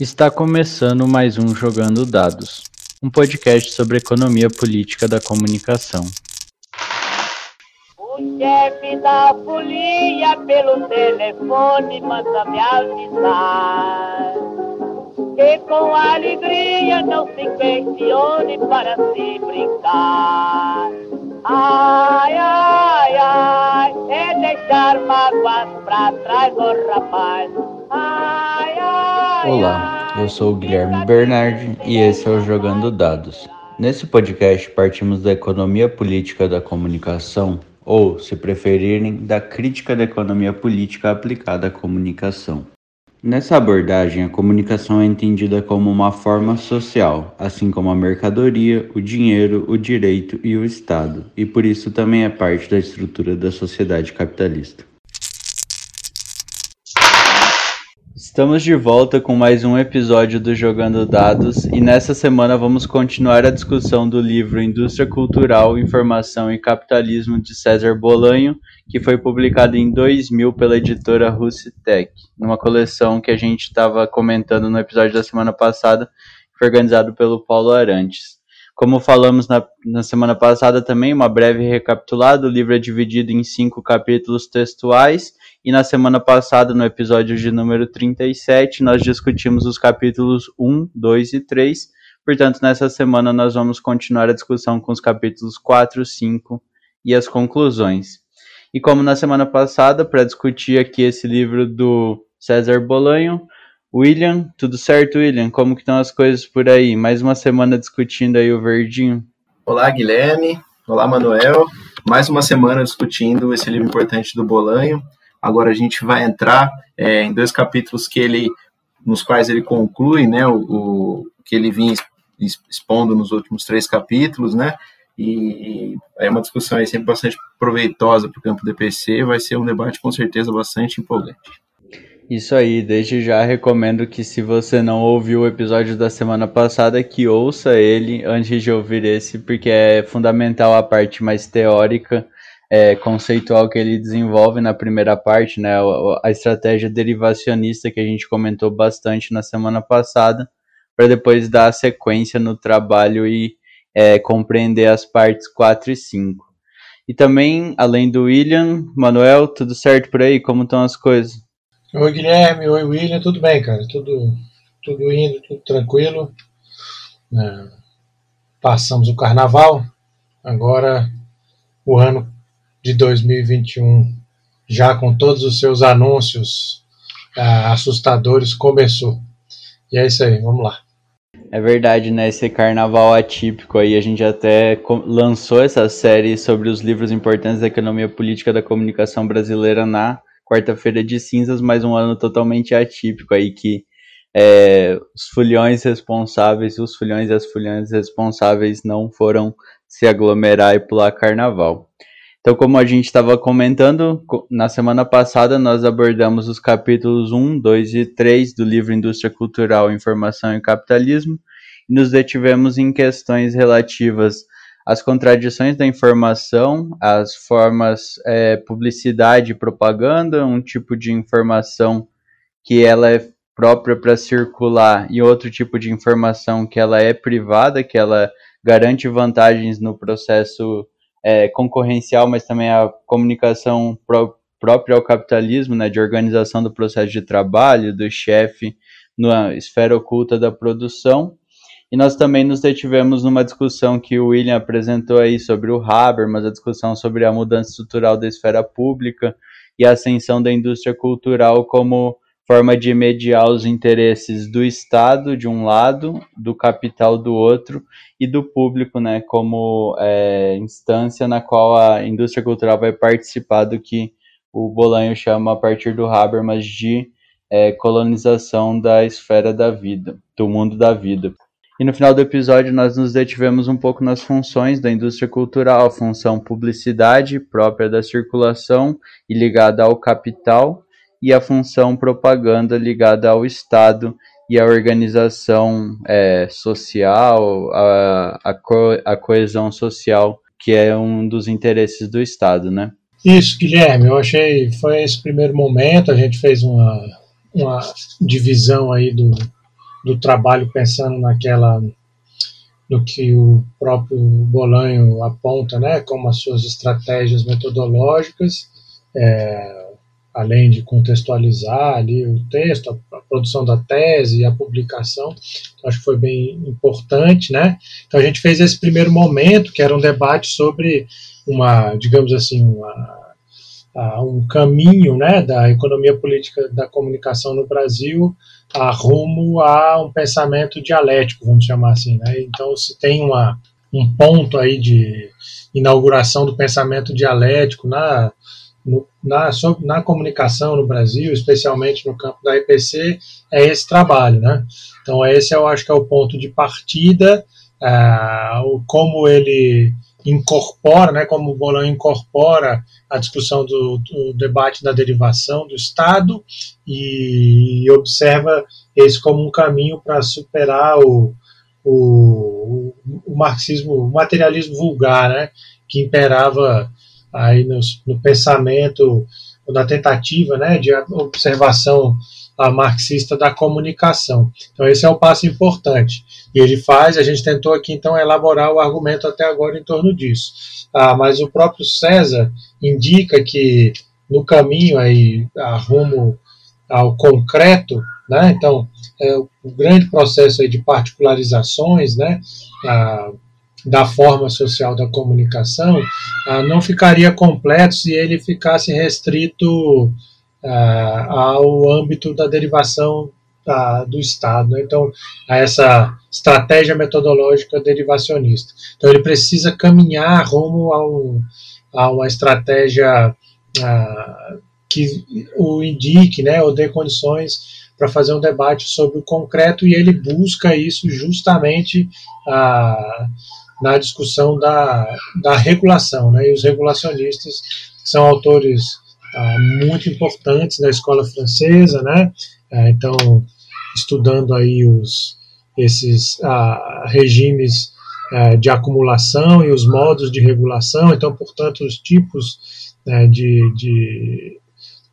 Está começando mais um Jogando Dados, um podcast sobre economia política da comunicação. O chefe da folia pelo telefone manda me avisar que com alegria não se questione para se brincar. Ai, ai, ai, é deixar mágoas pra trás, ô oh, rapaz. Ai, Olá, eu sou o Guilherme Bernardi e esse é o Jogando Dados. Nesse podcast partimos da economia política da comunicação, ou, se preferirem, da crítica da economia política aplicada à comunicação. Nessa abordagem, a comunicação é entendida como uma forma social, assim como a mercadoria, o dinheiro, o direito e o Estado, e por isso também é parte da estrutura da sociedade capitalista. Estamos de volta com mais um episódio do Jogando Dados e nessa semana vamos continuar a discussão do livro Indústria Cultural, Informação e Capitalismo de César Bolanho, que foi publicado em 2000 pela editora Russitech, numa coleção que a gente estava comentando no episódio da semana passada, foi organizado pelo Paulo Arantes. Como falamos na, na semana passada também, uma breve recapitulada, o livro é dividido em cinco capítulos textuais e na semana passada, no episódio de número 37, nós discutimos os capítulos 1, 2 e 3. Portanto, nessa semana nós vamos continuar a discussão com os capítulos 4, 5 e as conclusões. E como na semana passada, para discutir aqui esse livro do César Bolanho, William, tudo certo, William? Como que estão as coisas por aí? Mais uma semana discutindo aí o verdinho. Olá, Guilherme. Olá, Manuel. Mais uma semana discutindo esse livro importante do Bolanho. Agora a gente vai entrar é, em dois capítulos que ele, nos quais ele conclui, né, o, o que ele vinha expondo nos últimos três capítulos, né, e é uma discussão aí sempre bastante proveitosa para o campo do DPC, vai ser um debate com certeza bastante empolgante. Isso aí, desde já recomendo que se você não ouviu o episódio da semana passada, que ouça ele antes de ouvir esse, porque é fundamental a parte mais teórica é, conceitual que ele desenvolve na primeira parte, né, a, estratégia derivacionista que a gente comentou bastante na semana passada, para depois dar sequência no trabalho e é, compreender as partes 4 e 5. E também, além do William, Manuel, tudo certo por aí? Como estão as coisas? Oi, Guilherme. Oi, William. Tudo bem, cara? Tudo, tudo indo, tudo tranquilo. É, passamos o carnaval. Agora o ano de 2021, já com todos os seus anúncios ah, assustadores, começou. E é isso aí, vamos lá. É verdade, né? Esse carnaval atípico aí, a gente até lançou essa série sobre os livros importantes da economia política da comunicação brasileira na quarta-feira de cinzas, mais um ano totalmente atípico aí que é, os fulhões responsáveis, os fulhões e as fulhões responsáveis não foram se aglomerar e pular carnaval. Então, como a gente estava comentando, na semana passada nós abordamos os capítulos 1, 2 e 3 do livro Indústria Cultural, Informação e Capitalismo e nos detivemos em questões relativas às contradições da informação, às formas é, publicidade e propaganda, um tipo de informação que ela é própria para circular e outro tipo de informação que ela é privada, que ela garante vantagens no processo é, concorrencial, mas também a comunicação pró própria ao capitalismo, né, de organização do processo de trabalho, do chefe na esfera oculta da produção. E nós também nos detivemos numa discussão que o William apresentou aí sobre o Habermas, a discussão sobre a mudança estrutural da esfera pública e a ascensão da indústria cultural como forma de mediar os interesses do Estado de um lado, do capital do outro e do público, né, como é, instância na qual a indústria cultural vai participar do que o Bolanho chama a partir do Habermas de é, colonização da esfera da vida, do mundo da vida. E no final do episódio nós nos detivemos um pouco nas funções da indústria cultural, função publicidade própria da circulação e ligada ao capital, e a função propaganda ligada ao Estado e à organização é, social, a, a, co a coesão social, que é um dos interesses do Estado, né? Isso, Guilherme, eu achei, foi esse primeiro momento, a gente fez uma, uma divisão aí do, do trabalho pensando naquela no que o próprio Bolanho aponta, né, como as suas estratégias metodológicas, é, além de contextualizar ali o texto, a, a, produção da tese e a publicação, então, acho que foi bem importante, né? Então a gente fez esse primeiro momento, que era um debate sobre uma, digamos assim, uma um caminho né, da economia política da comunicação no Brasil a rumo a um pensamento dialético, vamos chamar assim. Né? Então, se tem uma, um ponto aí de inauguração do pensamento dialético na, na, na comunicação no Brasil, especialmente no campo da EPC, é esse trabalho. Né? Então, esse eu acho que é o ponto de partida, é, como ele incorpora, né, como o Bolan incorpora a discussão do, do, debate da derivação do Estado e observa esse como um caminho para superar o, o, o, marxismo, o materialismo vulgar, né, que imperava aí no, no pensamento, na tentativa né, de observação a marxista da comunicação. Então esse é o passo importante. E ele faz, a gente tentou aqui então elaborar o argumento até agora em torno disso. Ah, mas o próprio César indica que no caminho aí rumo ao concreto, né? Então é, o grande processo aí de particularizações, né? Ah, da forma social da comunicação ah, não ficaria completo se ele ficasse restrito uh, ao âmbito da derivação uh, do Estado. Né? Então, a essa estratégia metodológica derivacionista. Então, ele precisa caminhar rumo a, um, a uma estratégia que o indique, né, ou dê condições para fazer um debate sobre o concreto e ele busca isso justamente ah, na discussão da, da regulação, né, e os regulacionistas são autores ah, muito importantes da escola francesa, né? Ah, então, estudando aí os, esses ah, regimes de acumulação e os modos de regulação, então, portanto, os tipos né, de, de,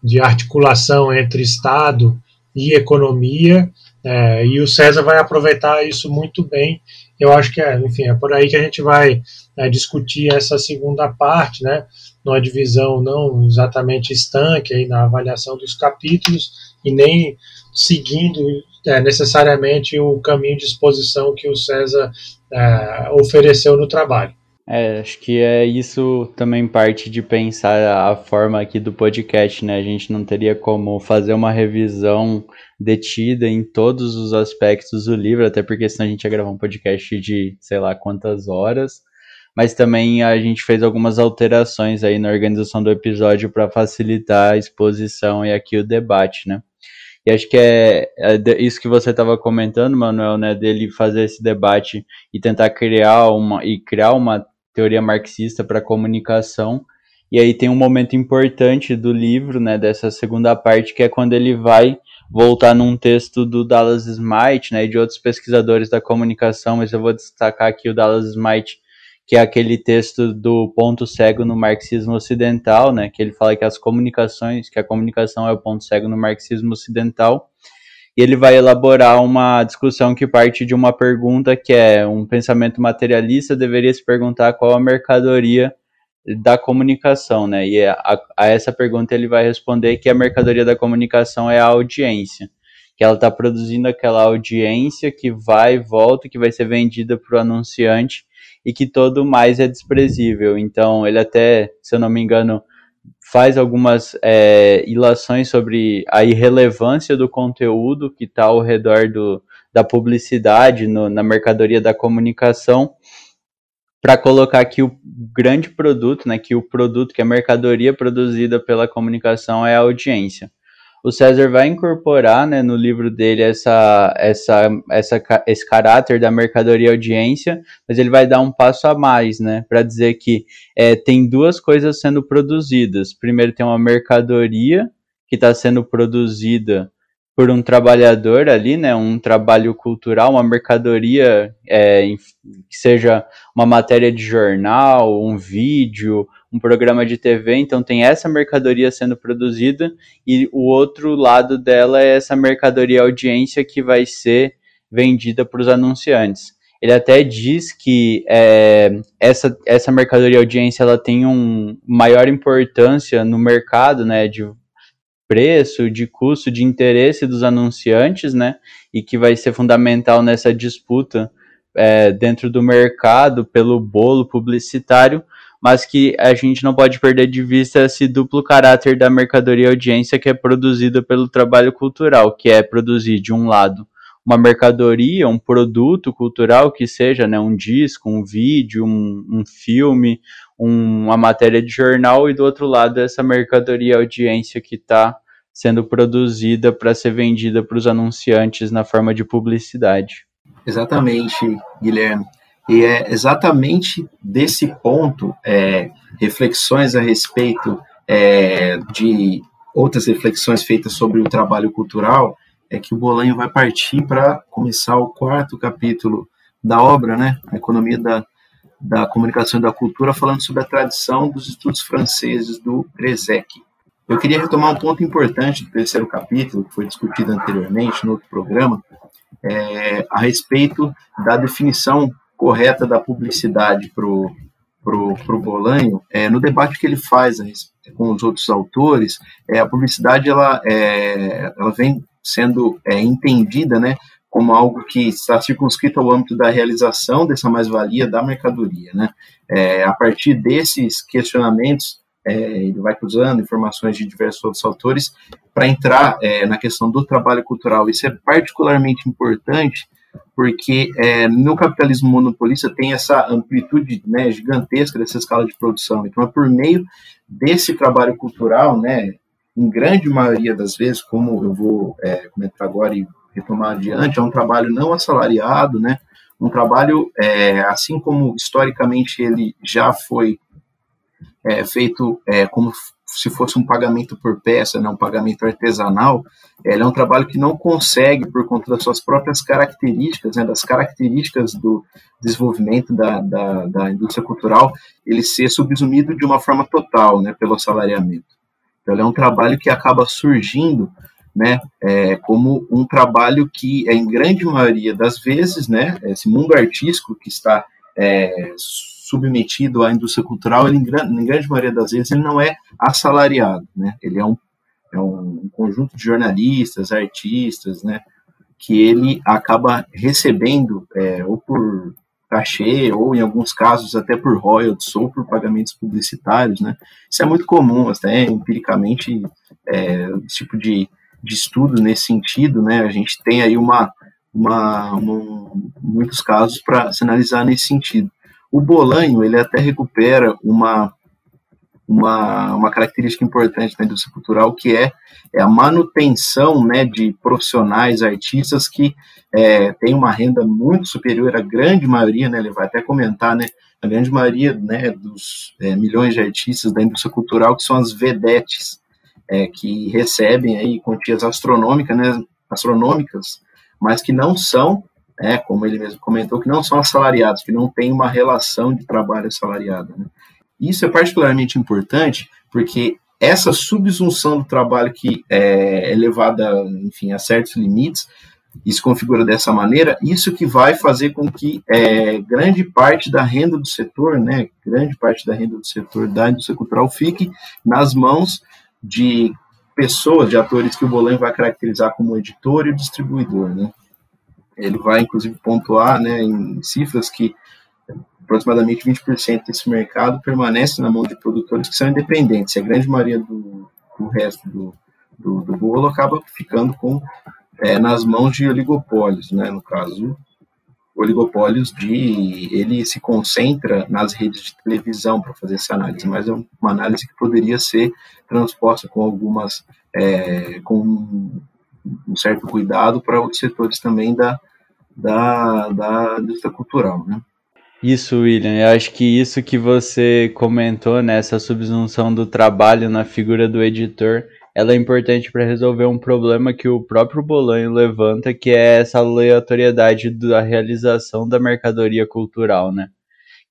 de articulação entre Estado e economia, é, e o César vai aproveitar isso muito bem. Eu acho que é, enfim, é por aí que a gente vai é, discutir essa segunda parte, né? numa divisão não exatamente estanque aí na avaliação dos capítulos e nem seguindo é, necessariamente o caminho de exposição que o César é, ofereceu no trabalho. É, acho que é isso também parte de pensar a forma aqui do podcast, né? A gente não teria como fazer uma revisão detida em todos os aspectos do livro, até porque senão a gente ia gravar um podcast de sei lá quantas horas mas também a gente fez algumas alterações aí na organização do episódio para facilitar a exposição e aqui o debate, né? E acho que é, é isso que você estava comentando, Manuel, né, dele fazer esse debate e tentar criar uma e criar uma teoria marxista para comunicação. E aí tem um momento importante do livro, né, dessa segunda parte, que é quando ele vai voltar num texto do Dallas Smith, né, e de outros pesquisadores da comunicação, mas eu vou destacar aqui o Dallas Smith que é aquele texto do ponto cego no marxismo ocidental, né, que ele fala que as comunicações, que a comunicação é o ponto cego no marxismo ocidental, e ele vai elaborar uma discussão que parte de uma pergunta que é um pensamento materialista deveria se perguntar qual a mercadoria da comunicação, né? E a, a essa pergunta ele vai responder que a mercadoria da comunicação é a audiência, que ela está produzindo aquela audiência que vai e volta, que vai ser vendida para o anunciante e que todo mais é desprezível. Então, ele até, se eu não me engano, faz algumas é, ilações sobre a irrelevância do conteúdo que está ao redor do, da publicidade no, na mercadoria da comunicação para colocar que o grande produto, né, que o produto, que a mercadoria produzida pela comunicação é a audiência o César vai incorporar né, no livro dele essa, essa, essa, esse caráter da mercadoria audiência, mas ele vai dar um passo a mais, né, para dizer que é, tem duas coisas sendo produzidas. Primeiro, tem uma mercadoria que está sendo produzida por um trabalhador ali, né, um trabalho cultural, uma mercadoria é, que seja uma matéria de jornal, um vídeo, um programa de TV, então tem essa mercadoria sendo produzida e o outro lado dela é essa mercadoria audiência que vai ser vendida para os anunciantes. Ele até diz que é, essa, essa mercadoria audiência ela tem um maior importância no mercado, né, de preço, de custo, de interesse dos anunciantes, né, e que vai ser fundamental nessa disputa é, dentro do mercado pelo bolo publicitário, mas que a gente não pode perder de vista esse duplo caráter da mercadoria audiência que é produzida pelo trabalho cultural, que é produzir de um lado uma mercadoria, um produto cultural que seja, né, um disco, um vídeo, um, um filme, uma matéria de jornal, e do outro lado essa mercadoria audiência que está sendo produzida para ser vendida para os anunciantes na forma de publicidade. Exatamente, Guilherme. E é exatamente desse ponto, é, reflexões a respeito é, de outras reflexões feitas sobre o trabalho cultural, é que o Bolanho vai partir para começar o quarto capítulo da obra, né, a economia da, da comunicação e da cultura, falando sobre a tradição dos estudos franceses do Grezec. Eu queria retomar um ponto importante do terceiro capítulo, que foi discutido anteriormente no outro programa, é, a respeito da definição correta da publicidade para o pro, pro Bolanho, é, no debate que ele faz com os outros autores, é, a publicidade ela, é, ela vem sendo é, entendida né, como algo que está circunscrito ao âmbito da realização dessa mais-valia da mercadoria. Né? É, a partir desses questionamentos, é, ele vai cruzando informações de diversos outros autores para entrar é, na questão do trabalho cultural. Isso é particularmente importante porque é, no capitalismo monopolista tem essa amplitude né, gigantesca dessa escala de produção. Então, é por meio desse trabalho cultural, né, em grande maioria das vezes, como eu vou é, comentar agora e retomar adiante, é um trabalho não assalariado, né? Um trabalho, é, assim como historicamente ele já foi é, feito é, como se fosse um pagamento por peça, né, um pagamento artesanal, ele é um trabalho que não consegue, por conta das suas próprias características, né, das características do desenvolvimento da, da, da indústria cultural, ele ser subsumido de uma forma total né, pelo assalariamento. Então, é um trabalho que acaba surgindo né, é, como um trabalho que, é, em grande maioria das vezes, né, esse mundo artístico que está é, submetido à indústria cultural, ele, em, em, grande maioria das vezes, ele não é assalariado, né, ele é um, é um conjunto de jornalistas, artistas, né, que ele acaba recebendo, é, ou por cachê, ou em alguns casos até por royalties ou por pagamentos publicitários, né? Isso é muito comum, até empiricamente, é, esse tipo de, de estudo nesse sentido, né? A gente tem aí uma, uma, uma muitos casos para se analisar nesse sentido. O Bolanho, ele até recupera uma uma, uma característica importante da indústria cultural, que é, é a manutenção né, de profissionais, artistas que é, têm uma renda muito superior à grande maioria, né, ele vai até comentar, né, a grande maioria né, dos é, milhões de artistas da indústria cultural, que são as vedetes, é, que recebem aí quantias astronômicas, né, astronômicas, mas que não são, é, como ele mesmo comentou, que não são assalariados, que não têm uma relação de trabalho assalariada. Né. Isso é particularmente importante porque essa subsunção do trabalho que é elevada, enfim, a certos limites, e se configura dessa maneira, isso que vai fazer com que é, grande parte da renda do setor, né, grande parte da renda do setor da indústria cultural fique nas mãos de pessoas, de atores que o Bolan vai caracterizar como editor e distribuidor, né. Ele vai, inclusive, pontuar né, em cifras que aproximadamente 20% desse mercado permanece na mão de produtores que são independentes. A grande maioria do, do resto do, do, do, bolo acaba ficando com é, nas mãos de oligopólios, né? No caso, oligopólios de ele se concentra nas redes de televisão para fazer essa análise, mas é uma análise que poderia ser transposta com algumas é, com um certo cuidado para outros setores também da da, da indústria cultural, né? Isso, William. Eu acho que isso que você comentou, nessa né, subsunção do trabalho na figura do editor, ela é importante para resolver um problema que o próprio Bolanho levanta, que é essa aleatoriedade da realização da mercadoria cultural, né?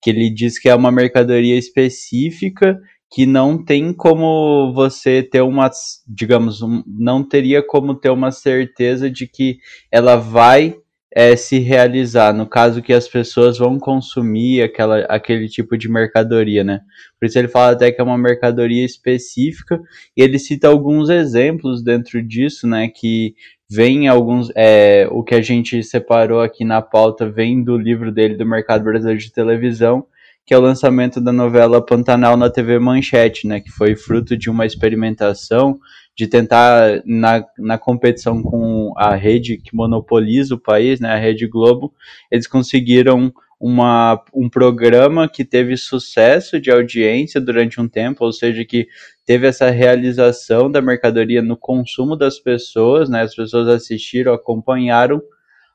Que ele diz que é uma mercadoria específica que não tem como você ter uma, digamos, um, não teria como ter uma certeza de que ela vai é, se realizar, no caso que as pessoas vão consumir aquela, aquele tipo de mercadoria, né? Por isso ele fala até que é uma mercadoria específica, e ele cita alguns exemplos dentro disso, né? Que vem alguns. É, o que a gente separou aqui na pauta vem do livro dele do Mercado Brasileiro de Televisão, que é o lançamento da novela Pantanal na TV Manchete, né? Que foi fruto de uma experimentação de tentar, na, na competição com a rede que monopoliza o país, né, a Rede Globo, eles conseguiram uma, um programa que teve sucesso de audiência durante um tempo, ou seja, que teve essa realização da mercadoria no consumo das pessoas, né, as pessoas assistiram, acompanharam,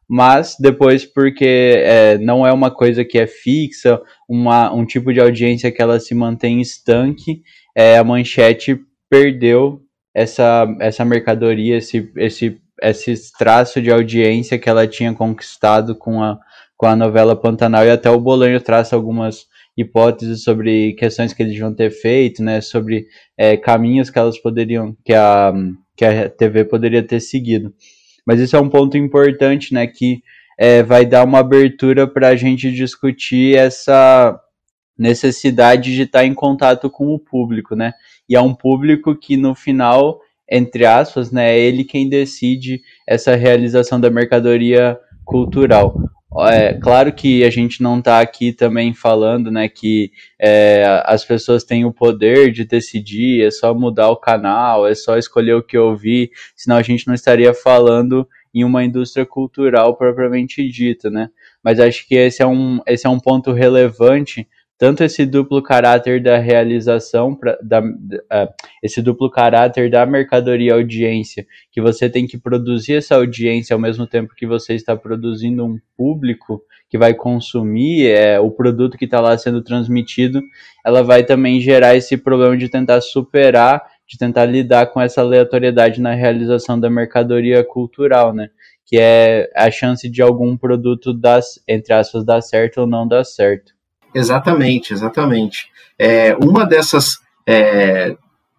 mas depois porque é, não é uma coisa que é fixa, uma, um tipo de audiência que ela se mantém estanque, é, a manchete perdeu essa, essa mercadoria, esse, esse, esse traço de audiência que ela tinha conquistado com a, com a novela Pantanal e até o Bolanho traça algumas hipóteses sobre questões que eles deviam ter feito, né, sobre é, caminhos que elas poderiam, que a, que a TV poderia ter seguido. Mas isso é um ponto importante, né, que é, vai dar uma abertura para a gente discutir essa necessidade de estar em contato com o público, né? E é um público que no final, entre aspas, né, é ele quem decide essa realização da mercadoria cultural. É claro que a gente não está aqui também falando, né, que é, as pessoas têm o poder de decidir, é só mudar o canal, é só escolher o que ouvir, senão a gente não estaria falando em uma indústria cultural propriamente dita, né? Mas acho que esse é um, esse é um ponto relevante tanto esse duplo caráter da realização, pra, da, uh, esse duplo caráter da mercadoria audiência, que você tem que produzir essa audiência ao mesmo tempo que você está produzindo um público que vai consumir é, o produto que está lá sendo transmitido, ela vai também gerar esse problema de tentar superar, de tentar lidar com essa aleatoriedade na realização da mercadoria cultural, né? Que é a chance de algum produto dar, entre aspas, dar certo ou não dar certo. Exatamente, exatamente. É, uma dessas é,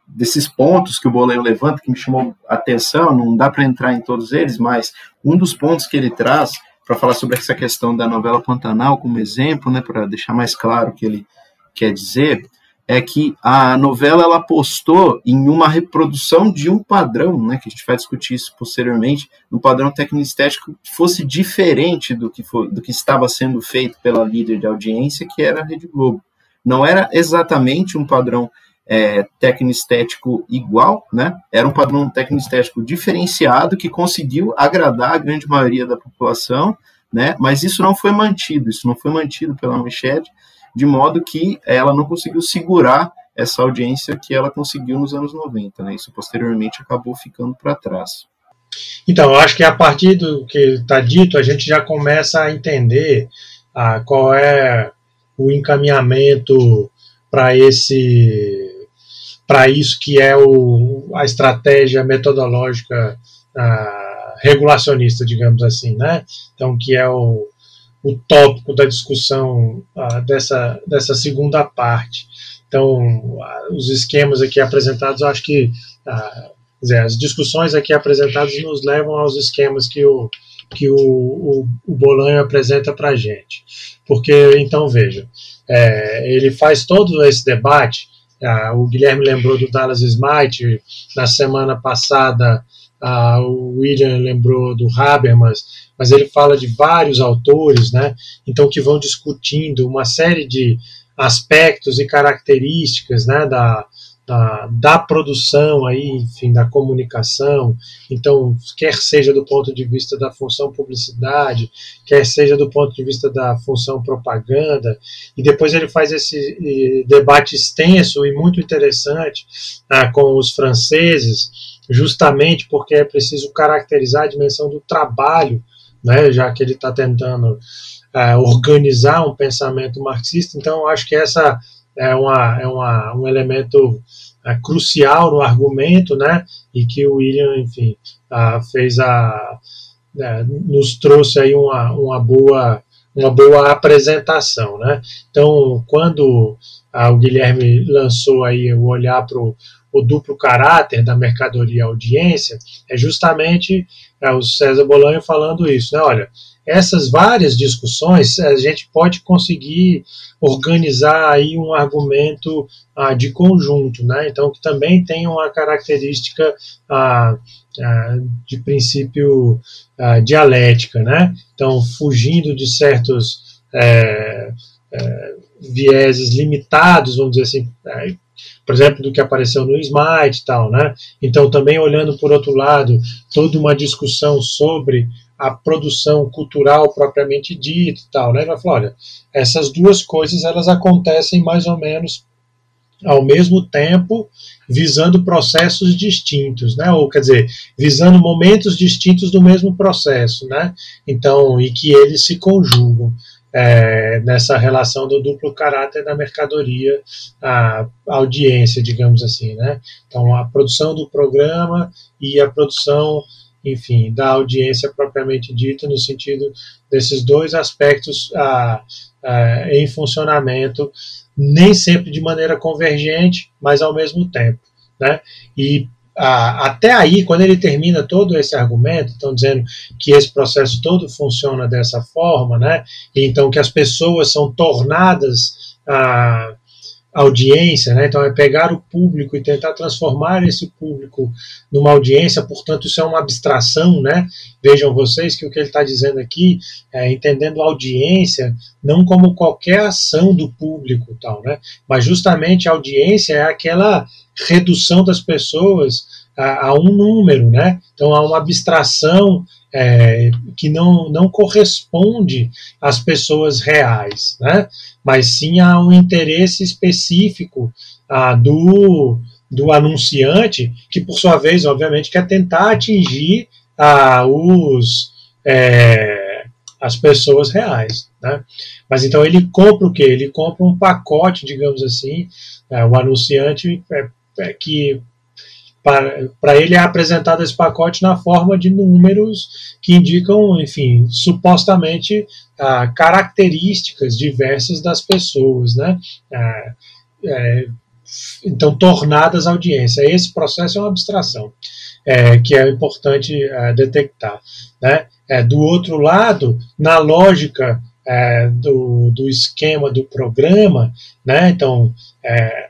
desses pontos que o Boleio levanta que me chamou a atenção, não dá para entrar em todos eles, mas um dos pontos que ele traz para falar sobre essa questão da novela Pantanal como exemplo, né, para deixar mais claro o que ele quer dizer, é que a novela ela apostou em uma reprodução de um padrão, né, que a gente vai discutir isso posteriormente, um padrão técnico-estético que fosse diferente do que, do que estava sendo feito pela líder de audiência, que era a Rede Globo. Não era exatamente um padrão é, técnico-estético igual, né? Era um padrão técnico-estético diferenciado que conseguiu agradar a grande maioria da população, né? Mas isso não foi mantido, isso não foi mantido pela Manchete, de modo que ela não conseguiu segurar essa audiência que ela conseguiu nos anos 90. Né? Isso posteriormente acabou ficando para trás. Então, eu acho que a partir do que está dito, a gente já começa a entender ah, qual é o encaminhamento para esse para isso que é o, a estratégia metodológica ah, regulacionista, digamos assim, né? Então, que é o, o tópico da discussão uh, dessa, dessa segunda parte. Então, uh, os esquemas aqui apresentados, acho que uh, dizer, as discussões aqui apresentadas nos levam aos esquemas que o, que o, o, o Bolanho apresenta para a gente. Porque, então, veja, é, ele faz todo esse debate, o Guilherme lembrou do Dallas Smite, na semana passada o William lembrou do Habermas, mas ele fala de vários autores, né? Então que vão discutindo uma série de aspectos e características, né, da, da, da, produção aí, enfim, da comunicação. Então, quer seja do ponto de vista da função publicidade, quer seja do ponto de vista da função propaganda, e depois ele faz esse debate extenso e muito interessante ah, com os franceses, justamente porque é preciso caracterizar a dimensão do trabalho né, já que ele está tentando é, organizar um pensamento marxista. Então, acho que essa é, uma, é uma, um elemento é, crucial no argumento, né, e que o William, enfim, fez a é, nos trouxe aí uma, uma boa uma boa apresentação, né? Então, quando o Guilherme lançou aí o olhar para o duplo caráter da mercadoria audiência, é justamente o César Bolanho falando isso, né? Olha, essas várias discussões a gente pode conseguir organizar aí um argumento ah, de conjunto, né? Então que também tem uma característica ah, ah, de princípio ah, dialética, né? Então fugindo de certos é, é, vieses limitados, vamos dizer assim, é, por exemplo, do que apareceu no Smite e tal, né? Então, também olhando por outro lado, toda uma discussão sobre a produção cultural propriamente dita e tal, né? Vai falar, olha, essas duas coisas elas acontecem mais ou menos ao mesmo tempo, visando processos distintos, né? Ou quer dizer, visando momentos distintos do mesmo processo, né? Então, e que eles se conjugam é, nessa relação do duplo caráter da mercadoria, a audiência, digamos assim, né? Então, a produção do programa e a produção, enfim, da audiência propriamente dita, no sentido desses dois aspectos a, a, em funcionamento, nem sempre de maneira convergente, mas ao mesmo tempo, né? E ah, até aí, quando ele termina todo esse argumento, estão dizendo que esse processo todo funciona dessa forma, né? E então que as pessoas são tornadas a audiência, né? Então é pegar o público e tentar transformar esse público numa audiência. Portanto, isso é uma abstração, né? Vejam vocês que o que ele está dizendo aqui é entendendo a audiência não como qualquer ação do público, tal, né? Mas justamente a audiência é aquela redução das pessoas a, a um número, né? Então há uma abstração é, que não, não corresponde às pessoas reais, né? mas sim a um interesse específico ah, do, do anunciante, que por sua vez, obviamente, quer tentar atingir ah, os, é, as pessoas reais. Né? Mas então ele compra o quê? Ele compra um pacote, digamos assim, é, o anunciante é que para ele é apresentado esse pacote na forma de números que indicam, enfim, supostamente ah, características diversas das pessoas, né? Ah, é, então, tornadas audiência. Esse processo é uma abstração é, que é importante é, detectar. Né? É, do outro lado, na lógica é, do, do esquema do programa, né? então, é,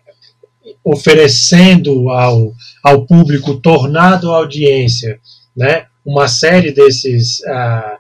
oferecendo ao, ao público tornado audiência, né, uma série desses, ah,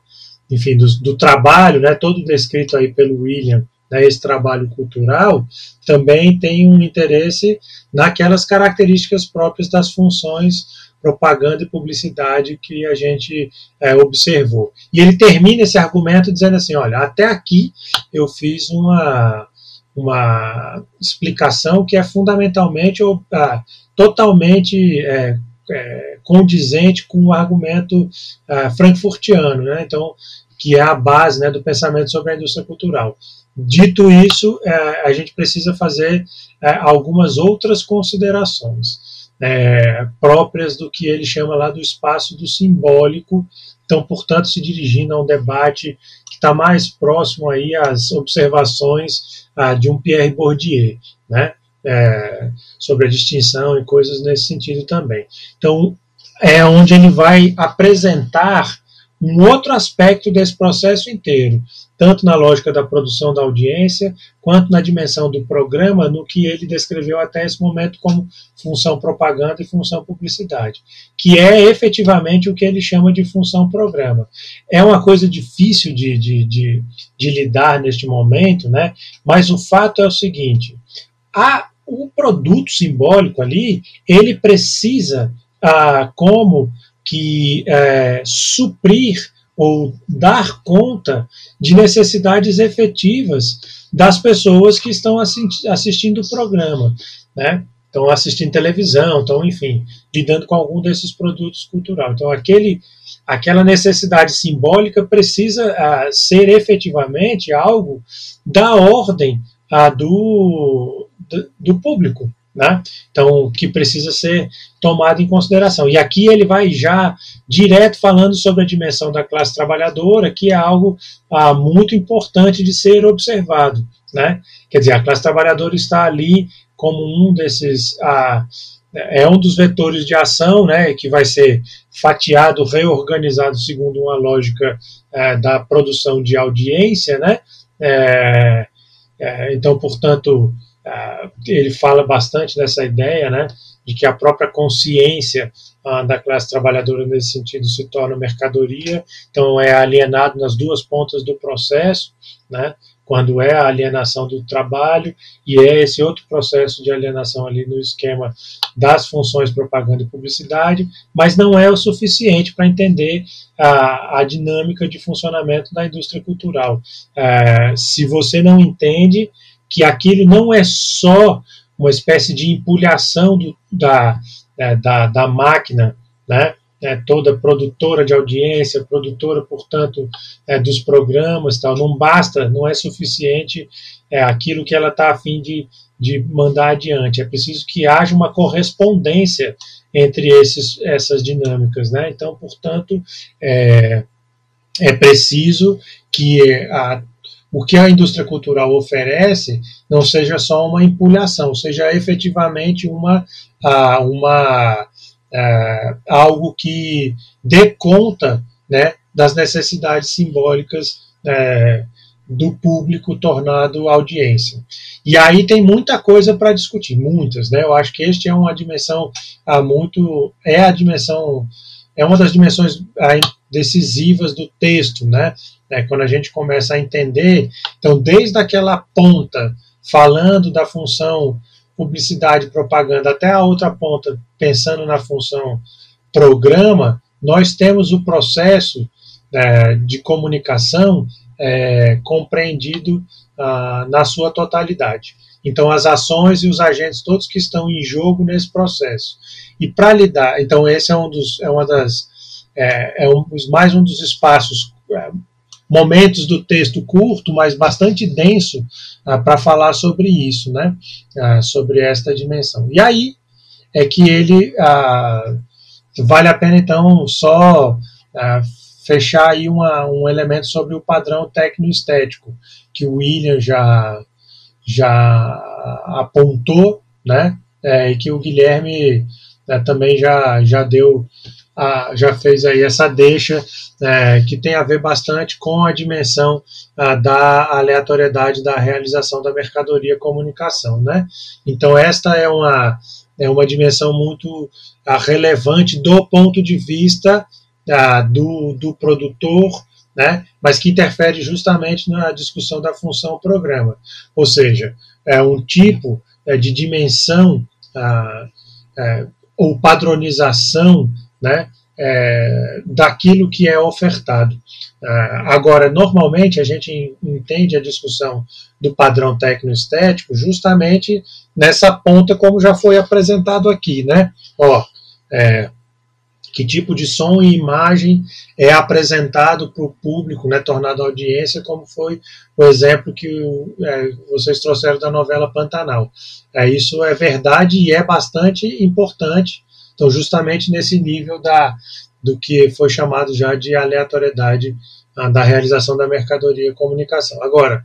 enfim, do, do, trabalho, né, todo descrito aí pelo William, né, esse trabalho cultural, também tem um interesse naquelas características próprias das funções propaganda e publicidade que a gente é, observou. E ele termina esse argumento dizendo assim: olha, até aqui eu fiz uma, uma explicação que é fundamentalmente ou ah, totalmente é, é, condizente com o argumento ah, frankfurtiano, né? então que é a base né, do pensamento sobre a indústria cultural. Dito isso, é, a gente precisa fazer é, algumas outras considerações é, próprias do que ele chama lá do espaço do simbólico, então, portanto, se dirigindo a um debate está mais próximo aí às observações ah, de um Pierre Bourdieu, né? É, sobre a distinção e coisas nesse sentido também. Então, é onde ele vai apresentar um outro aspecto desse processo inteiro, tanto na lógica da produção da audiência, quanto na dimensão do programa, no que ele descreveu até esse momento como função propaganda e função publicidade, que é efetivamente o que ele chama de função programa. É uma coisa difícil de, de, de, de lidar neste momento, né? mas o fato é o seguinte: a, o produto simbólico ali, ele precisa, ah, como que é, suprir ou dar conta de necessidades efetivas das pessoas que estão assistindo o programa, né? Estão assistindo televisão, estão, enfim, lidando com algum desses produtos culturais. Então, aquele, aquela necessidade simbólica precisa uh, ser efetivamente algo da ordem uh, do, do, do público, né? Então, que precisa ser tomado em consideração. E aqui ele vai já direto falando sobre a dimensão da classe trabalhadora, que é algo ah, muito importante de ser observado. Né? Quer dizer, a classe trabalhadora está ali como um desses, ah, é um dos vetores de ação, né, que vai ser fatiado, reorganizado segundo uma lógica é, da produção de audiência, né, é, é, então, portanto, ele fala bastante dessa ideia, né, de que a própria consciência ah, da classe trabalhadora nesse sentido se torna mercadoria, então é alienado nas duas pontas do processo, né, quando é a alienação do trabalho e é esse outro processo de alienação ali no esquema das funções propaganda e publicidade, mas não é o suficiente para entender a, a, dinâmica de funcionamento da indústria cultural. É, se você não entende que aquilo não é só uma espécie de empulhação do, da, da, da máquina, né? é, toda produtora de audiência, produtora, portanto, é, dos programas, tal. Não basta, não é suficiente é, aquilo que ela está a fim de, de mandar adiante. É preciso que haja uma correspondência entre esses, essas dinâmicas, né? Então, portanto, é, é preciso que a, o que a indústria cultural oferece não seja só uma empulhação, seja efetivamente uma, uma algo que dê conta né, das necessidades simbólicas é, do público tornado audiência. E aí tem muita coisa para discutir, muitas, né? Eu acho que este é uma dimensão ah, muito é a dimensão é uma das dimensões decisivas do texto, né? É, quando a gente começa a entender, então desde aquela ponta falando da função publicidade propaganda até a outra ponta, pensando na função programa, nós temos o processo é, de comunicação é, compreendido ah, na sua totalidade. Então, as ações e os agentes todos que estão em jogo nesse processo. E para lidar, então esse é um dos, é uma das, é, é um, mais um dos espaços é, momentos do texto curto, mas bastante denso, ah, para falar sobre isso, né? Ah, sobre esta dimensão. E aí é que ele ah, vale a pena então só ah, fechar aí uma, um elemento sobre o padrão tecnoestético que o William já já apontou, né? É, e que o Guilherme né, também já já deu já fez aí essa deixa é, que tem a ver bastante com a dimensão da aleatoriedade da realização da mercadoria comunicação, né? Então esta é uma é uma dimensão muito relevante do ponto de vista do, do produtor, né? Mas que interfere justamente na discussão da função programa, ou seja, é um tipo é, de dimensão é, ou padronização né, é, daquilo que é ofertado. Uh, agora, normalmente a gente entende a discussão do padrão tecnoestético justamente nessa ponta, como já foi apresentado aqui, né? Ó, é, que tipo de som e imagem é apresentado para o público, né, tornado audiência, como foi o exemplo que é, vocês trouxeram da novela Pantanal. É, isso é verdade e é bastante importante então, justamente nesse nível da, do que foi chamado já de aleatoriedade ah, da realização da mercadoria e comunicação. Agora,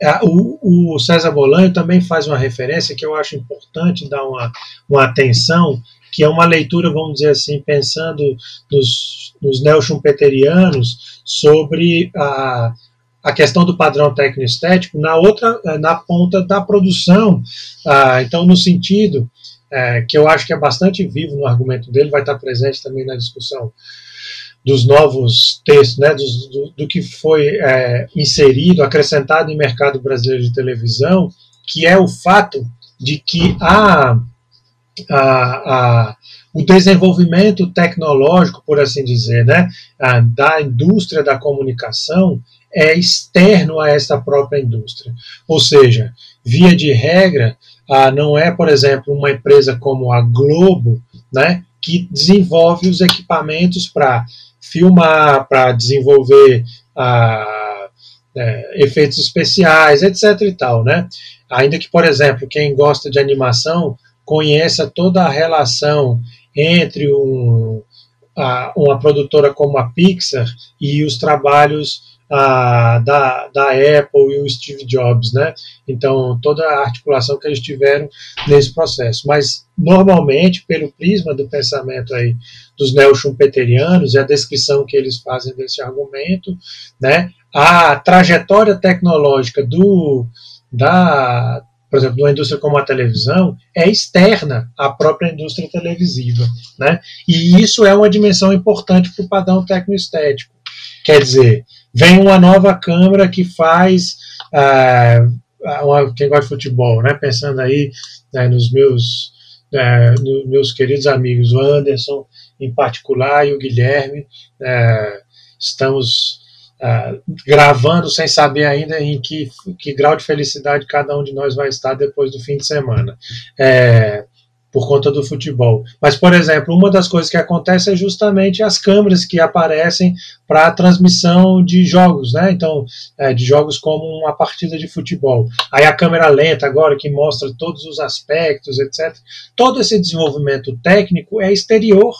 é, o, o, César Bolanho também faz uma referência que eu acho importante dar uma, uma atenção, que é uma leitura, vamos dizer assim, pensando nos, nos neo-schumpeterianos sobre a, a questão do padrão técnico-estético na outra, na ponta da produção. Ah, então, no sentido é, que eu acho que é bastante vivo no argumento dele, vai estar presente também na discussão dos novos textos, né, do, do, que foi é, inserido, acrescentado em mercado brasileiro de televisão, que é o fato de que a, a, a, o desenvolvimento tecnológico, por assim dizer, né, da indústria da comunicação é externo a esta própria indústria. Ou seja, via de regra, ah, não é, por exemplo, uma empresa como a Globo, né, que desenvolve os equipamentos para filmar, para desenvolver ah, é, efeitos especiais, etc. e tal, né? Ainda que, por exemplo, quem gosta de animação conheça toda a relação entre um, a, uma produtora como a Pixar e os trabalhos a, da, da Apple e o Steve Jobs, né? Então, toda a articulação que eles tiveram nesse processo. Mas, normalmente, pelo prisma do pensamento aí dos neo-schumpeterianos e a descrição que eles fazem desse argumento, né? A trajetória tecnológica do, da, por exemplo, numa indústria como a televisão, é externa à própria indústria televisiva. Né? E isso é uma dimensão importante para o padrão tecnoestético. Quer dizer, vem uma nova câmera que faz. Uh, uma, quem gosta de futebol, né? pensando aí né, nos meus, uh, nos meus queridos amigos, o Anderson em particular e o Guilherme, uh, estamos Uh, gravando sem saber ainda em que, que grau de felicidade cada um de nós vai estar depois do fim de semana. É, por conta do futebol. Mas, por exemplo, uma das coisas que acontece é justamente as câmeras que aparecem para a transmissão de jogos, né? Então, é, de jogos como uma partida de futebol. Aí a câmera lenta agora que mostra todos os aspectos, etc. Todo esse desenvolvimento técnico é exterior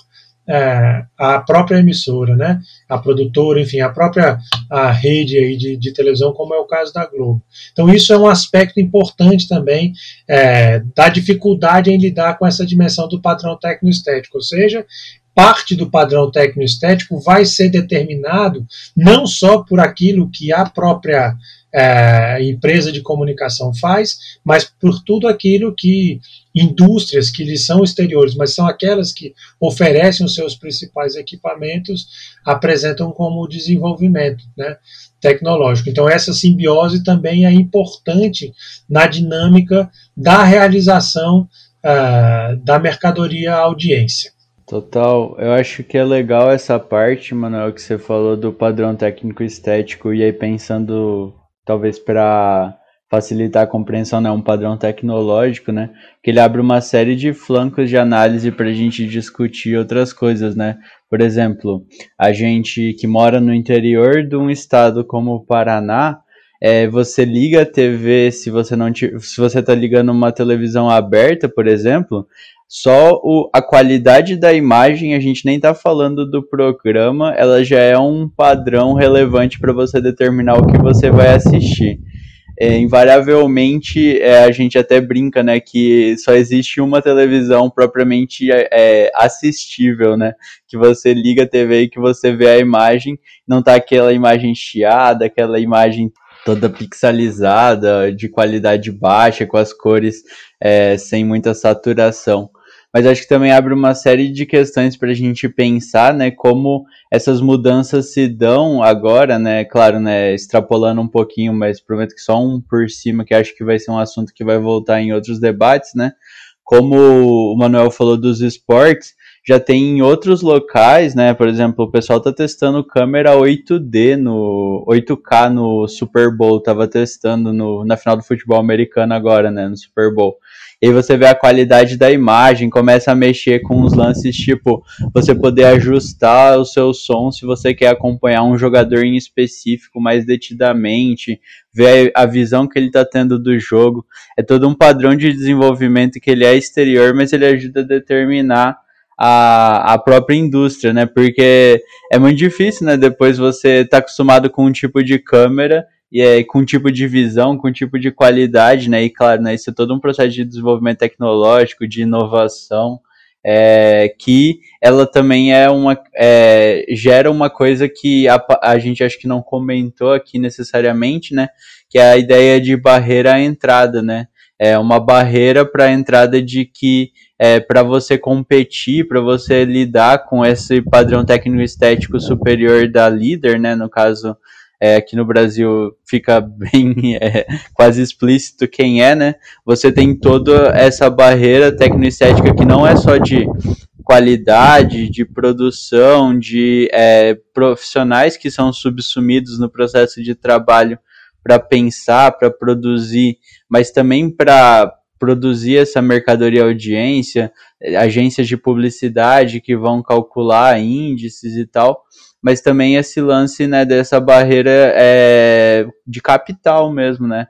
é, a própria emissora, né, a produtora, enfim, a própria a rede aí de, de, televisão, como é o caso da Globo. Então isso é um aspecto importante também é, da dificuldade em lidar com essa dimensão do padrão técnico-estético, ou seja, parte do padrão técnico-estético vai ser determinado não só por aquilo que a própria é, empresa de comunicação faz, mas por tudo aquilo que indústrias que lhes são exteriores, mas são aquelas que oferecem os seus principais equipamentos, apresentam como desenvolvimento né, tecnológico. Então, essa simbiose também é importante na dinâmica da realização uh, da mercadoria à audiência. Total, eu acho que é legal essa parte, Manuel, que você falou do padrão técnico estético, e aí pensando talvez para facilitar a compreensão, né, um padrão tecnológico, né, que ele abre uma série de flancos de análise para a gente discutir outras coisas, né. Por exemplo, a gente que mora no interior de um estado como o Paraná, é, você liga a TV, se você não te, se você está ligando uma televisão aberta, por exemplo, só o, a qualidade da imagem, a gente nem está falando do programa, ela já é um padrão relevante para você determinar o que você vai assistir. É, invariavelmente é, a gente até brinca, né, que só existe uma televisão propriamente é, assistível, né, que você liga a TV e que você vê a imagem, não tá aquela imagem chiada, aquela imagem toda pixelizada, de qualidade baixa, com as cores é, sem muita saturação. Mas acho que também abre uma série de questões para a gente pensar, né, como essas mudanças se dão agora, né, claro, né, extrapolando um pouquinho, mas prometo que só um por cima, que acho que vai ser um assunto que vai voltar em outros debates, né, como o Manuel falou dos esportes, já tem em outros locais, né? Por exemplo, o pessoal tá testando câmera 8D no 8K no Super Bowl, tava testando no, na final do futebol americano agora, né, no Super Bowl. E aí você vê a qualidade da imagem, começa a mexer com os lances, tipo, você poder ajustar o seu som se você quer acompanhar um jogador em específico mais detidamente, ver a visão que ele está tendo do jogo. É todo um padrão de desenvolvimento que ele é exterior, mas ele ajuda a determinar a, a própria indústria, né? Porque é muito difícil, né? Depois você tá acostumado com um tipo de câmera e é, com tipo de visão, com tipo de qualidade, né? E claro, né, isso é todo um processo de desenvolvimento tecnológico, de inovação, é, que ela também é uma é, gera uma coisa que a, a gente acho que não comentou aqui necessariamente, né? Que é a ideia de barreira à entrada, né? É uma barreira para a entrada de que é, para você competir, para você lidar com esse padrão técnico estético superior da líder, né? No caso é, aqui no Brasil fica bem é, quase explícito quem é, né? Você tem toda essa barreira tecnoestética que não é só de qualidade, de produção, de é, profissionais que são subsumidos no processo de trabalho para pensar, para produzir, mas também para produzir essa mercadoria audiência, agências de publicidade que vão calcular índices e tal mas também esse lance né, dessa barreira é, de capital mesmo, né?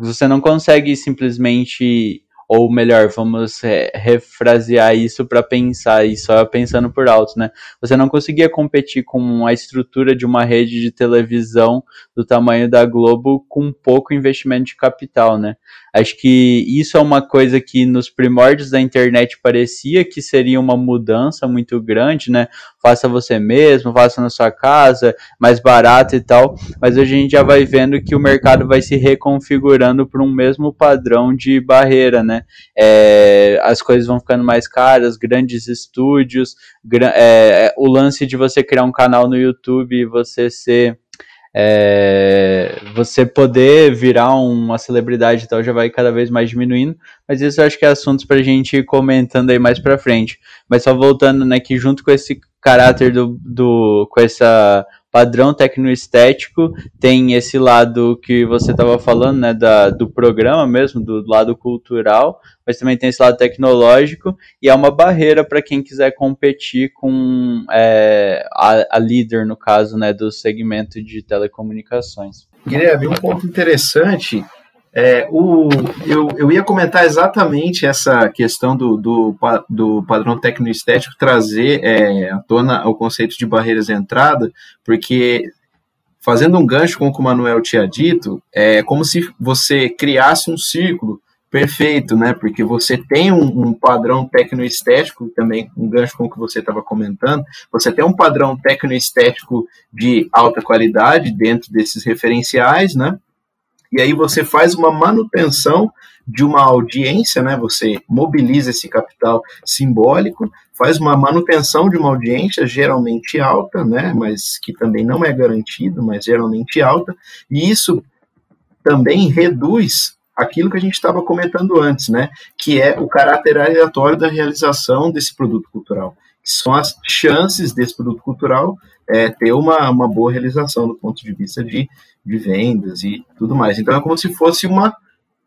Você não consegue simplesmente ou melhor, vamos re refrasear isso para pensar e só pensando por alto, né? Você não conseguia competir com a estrutura de uma rede de televisão do tamanho da Globo com pouco investimento de capital, né? Acho que isso é uma coisa que nos primórdios da internet parecia que seria uma mudança muito grande, né? Faça você mesmo, faça na sua casa, mais barato e tal, mas hoje a gente já vai vendo que o mercado vai se reconfigurando para um mesmo padrão de barreira, né? É, as coisas vão ficando mais caras, grandes estúdios, é, o lance de você criar um canal no YouTube e você ser é, você poder virar uma celebridade e tal já vai cada vez mais diminuindo, mas isso eu acho que é assuntos para a gente ir comentando aí mais para frente. Mas só voltando, né, que junto com esse caráter do, do com essa padrão tecnoestético, tem esse lado que você estava falando, né, da, do programa mesmo, do lado cultural, mas também tem esse lado tecnológico, e é uma barreira para quem quiser competir com é, a, a, líder, no caso, né, do segmento de telecomunicações. Guilherme, um ponto interessante é, o, eu, eu ia comentar exatamente essa questão do, do, do padrão tecnoestético trazer é, à tona o conceito de barreiras de entrada, porque fazendo um gancho com o que o Manuel tinha dito, é como se você criasse um círculo perfeito, né? Porque você tem um, um padrão tecnoestético, também um gancho com o que você estava comentando, você tem um padrão tecnoestético de alta qualidade dentro desses referenciais, né? E aí você faz uma manutenção de uma audiência, né? Você mobiliza esse capital simbólico, faz uma manutenção de uma audiência geralmente alta, né? Mas que também não é garantido, mas geralmente alta, e isso também reduz aquilo que a gente estava comentando antes, né? Que é o caráter aleatório da realização desse produto cultural. Que são as chances desse produto cultural é, ter uma, uma boa realização do ponto de vista de de vendas e tudo mais. Então é como se fosse uma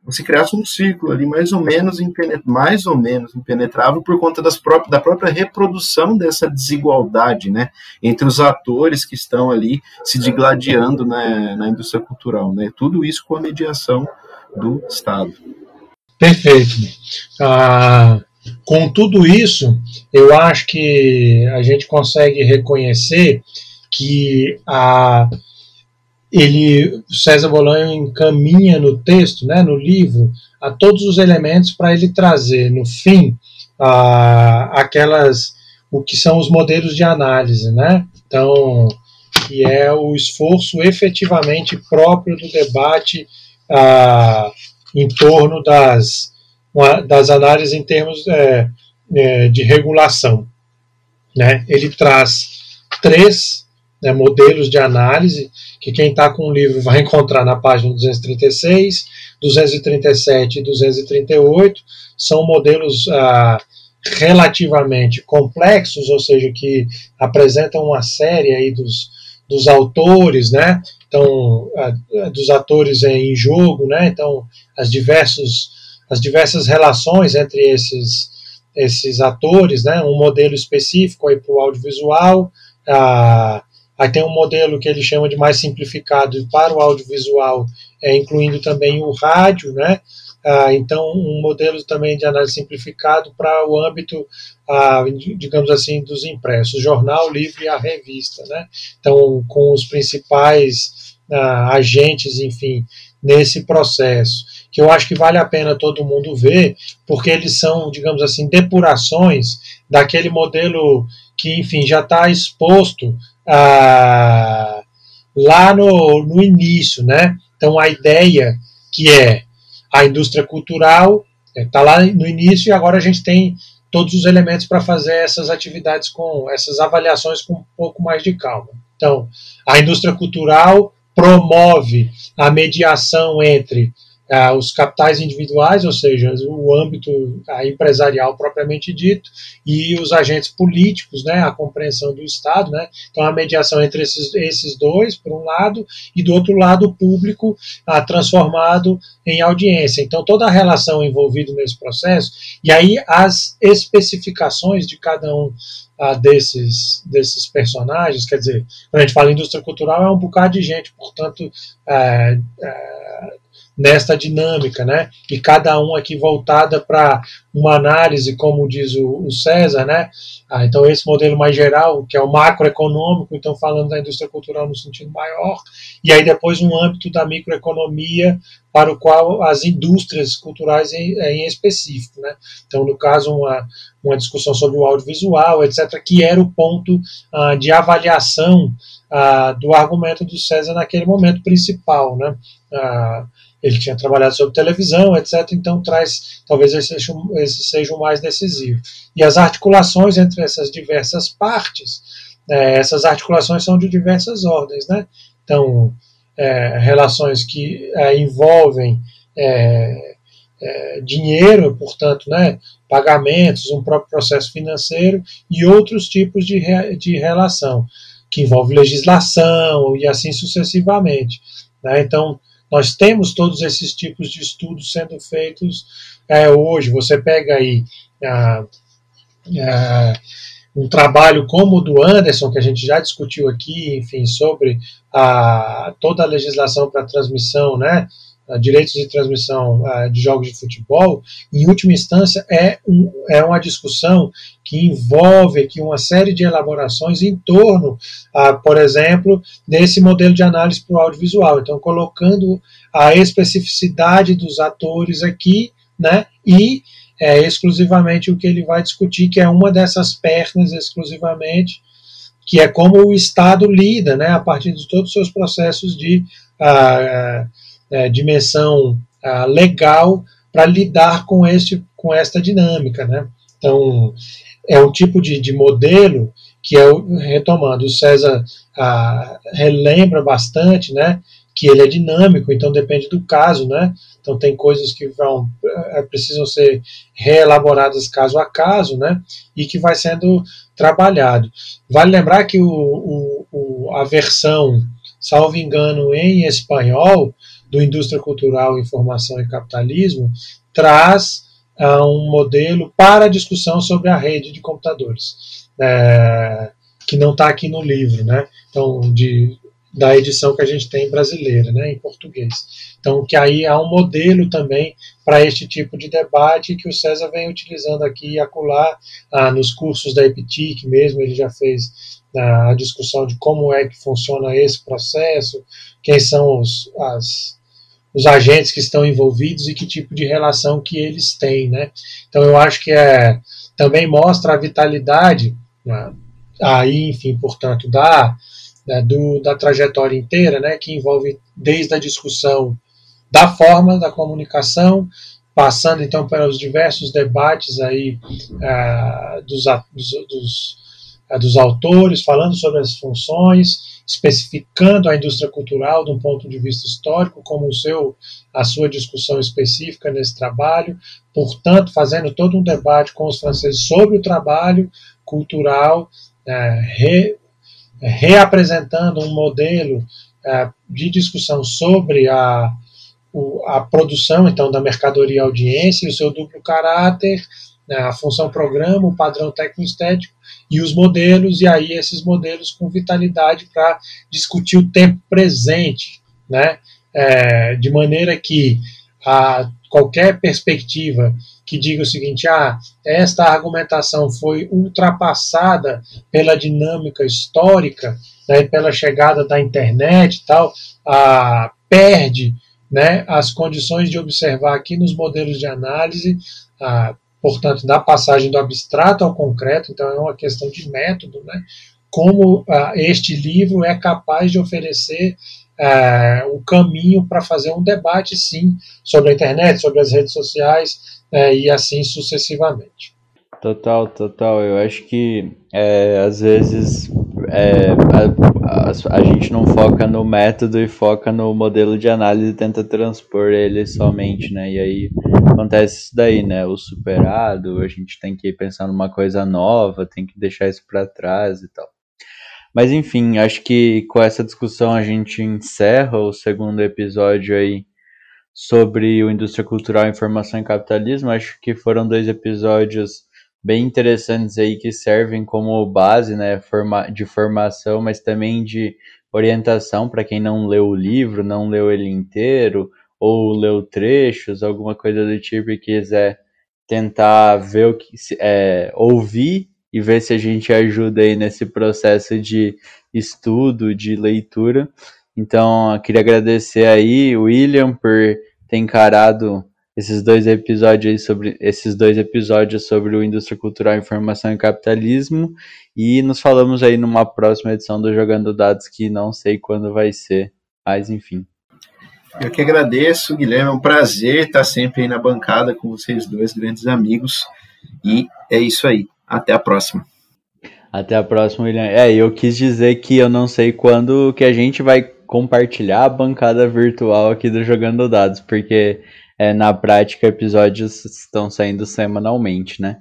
você criasse um círculo ali mais ou menos mais ou menos impenetrável por conta das próprias, da própria reprodução dessa desigualdade, né, entre os atores que estão ali se digladiando na, na indústria cultural, né, tudo isso com a mediação do Estado. Perfeito. Ah, com tudo isso, eu acho que a gente consegue reconhecer que a ele César Bolanho encaminha no texto, né, no livro, a todos os elementos para ele trazer no fim a, aquelas o que são os modelos de análise, né? Então, que é o esforço efetivamente próprio do debate a, em torno das, das análises em termos é, é, de regulação. Né? Ele traz três né, modelos de análise que quem está com o livro vai encontrar na página 236, 237 e 238. São modelos ah, relativamente complexos, ou seja, que apresentam uma série aí dos, dos autores, né? Então, ah, dos atores em jogo, né? Então, as diversos as diversas relações entre esses esses atores, né? Um modelo específico para o audiovisual, ah, Aí tem um modelo que ele chama de mais simplificado para o audiovisual, é, incluindo também o rádio, né? Ah, então, um modelo também de análise simplificado para o âmbito, ah, digamos assim, dos impressos, jornal, livro e a revista, né? Então, com os principais agentes, enfim, nesse processo, que eu acho que vale a pena todo mundo ver, porque eles são, digamos assim, depurações daquele modelo que, enfim, já está exposto lá no, no início, né? Então a ideia que é a indústria cultural está é, lá no início e agora a gente tem todos os elementos para fazer essas atividades com essas avaliações com um pouco mais de calma. Então, a indústria cultural promove a mediação entre ah, os capitais individuais, ou seja, o âmbito empresarial propriamente dito, e os agentes políticos, né, a compreensão do Estado. Né, então, a mediação entre esses, esses dois, por um lado, e do outro lado, o público ah, transformado em audiência. Então, toda a relação envolvida nesse processo, e aí as especificações de cada um ah, desses, desses personagens, quer dizer, quando a gente fala indústria cultural, é um bocado de gente, portanto, é, é, nesta dinâmica, né? E cada um aqui voltada para uma análise, como diz o, o César, né? Ah, então esse modelo mais geral, que é o macroeconômico, então falando da indústria cultural no sentido maior, e aí depois um âmbito da microeconomia para o qual as indústrias culturais em, em específico, né? Então no caso uma uma discussão sobre o audiovisual, etc., que era o ponto ah, de avaliação ah, do argumento do César naquele momento principal, né? Ele tinha trabalhado sobre televisão, etc., então traz, talvez esse seja, esse seja o mais decisivo. E as articulações entre essas diversas partes, é, essas articulações são de diversas ordens, né? Então, é, relações que é, envolvem é, é, dinheiro, portanto, né, pagamentos, um próprio processo financeiro e outros tipos de, re, de relação, que envolve legislação e assim sucessivamente. Né? Então, nós temos todos esses tipos de estudos sendo feitos é, hoje. Você pega aí um trabalho como o do Anderson, que a gente já discutiu aqui, enfim, sobre a, toda a legislação para transmissão, né? Direitos de transmissão de jogos de futebol, em última instância, é, um, é uma discussão que envolve aqui uma série de elaborações em torno, por exemplo, desse modelo de análise para o audiovisual. Então, colocando a especificidade dos atores aqui, né, e é, exclusivamente o que ele vai discutir, que é uma dessas pernas exclusivamente, que é como o Estado lida, né, a partir de todos os seus processos de ah, é, dimensão ah, legal para lidar com, este, com esta dinâmica. Né? Então, é um tipo de, de modelo que, é, retomando, o César ah, relembra bastante, né, que ele é dinâmico, então depende do caso, né? Então tem coisas que vão é, precisam ser reelaboradas caso a caso, né? E que vai sendo trabalhado. Vale lembrar que o, o, o a versão, salvo engano, em espanhol, do Indústria Cultural, Informação e Capitalismo, traz uh, um modelo para discussão sobre a rede de computadores, é, que não está aqui no livro, né? Então, de, da edição que a gente tem brasileira, né, em português. Então, que aí há um modelo também para este tipo de debate que o César vem utilizando aqui e acolá ah, nos cursos da EPTIC mesmo, ele já fez ah, a discussão de como é que funciona esse processo, quem são os, as, os agentes que estão envolvidos e que tipo de relação que eles têm, né? Então eu acho que é também mostra a vitalidade né? aí, enfim, portanto, da, da, do, da trajetória inteira, né? Que envolve desde a discussão da forma da comunicação, passando então pelos diversos debates aí uh, dos, dos, dos, dos autores, falando sobre as funções, especificando a indústria cultural de um ponto de vista histórico, como o seu, a sua discussão específica nesse trabalho, portanto, fazendo todo um debate com os franceses sobre o trabalho cultural, é, re, é, reapresentando um modelo é, de discussão sobre a, o, a produção então da mercadoria audiência e o seu duplo caráter, né, a função programa, o padrão técnico-estético e os modelos, e aí esses modelos com vitalidade para discutir o tempo presente, né, é, de maneira que a, qualquer perspectiva que diga o seguinte, ah, esta argumentação foi ultrapassada pela dinâmica histórica, né, pela chegada da internet e tal, a, perde né, as condições de observar aqui nos modelos de análise a, portanto, da passagem do abstrato ao concreto, então é uma questão de método, né? como ah, este livro é capaz de oferecer ah, o caminho para fazer um debate, sim, sobre a internet, sobre as redes sociais eh, e assim sucessivamente. Total, total. Eu acho que é, às vezes é, a, gente não foca no método e foca no modelo de análise e tenta transpor ele somente, né? E aí acontece isso daí, né? O superado, a gente tem que pensar numa coisa nova, tem que deixar isso para trás e tal. Mas enfim, acho que com essa discussão a gente encerra o segundo episódio aí sobre o indústria cultural, informação e capitalismo. Acho que foram dois episódios bem interessantes aí que servem como base, né, de formação, mas também de orientação para quem não leu o livro, não leu ele inteiro, ou leu trechos, alguma coisa do tipo e quiser tentar ver o que é, ouvir e ver se a gente ajuda aí nesse processo de estudo, de leitura. Então, eu queria agradecer aí, William, por ter encarado esses dois episódios sobre esses dois episódios sobre o indústria cultural, informação e capitalismo e nos falamos aí numa próxima edição do Jogando Dados que não sei quando vai ser, mas enfim. Eu que agradeço, Guilherme. É um prazer estar sempre aí na bancada com vocês dois, grandes amigos. E é isso aí. Até a próxima. Até a próxima, William. É, eu quis dizer que eu não sei quando que a gente vai compartilhar a bancada virtual aqui do Jogando Dados, porque é, na prática episódios estão saindo semanalmente, né?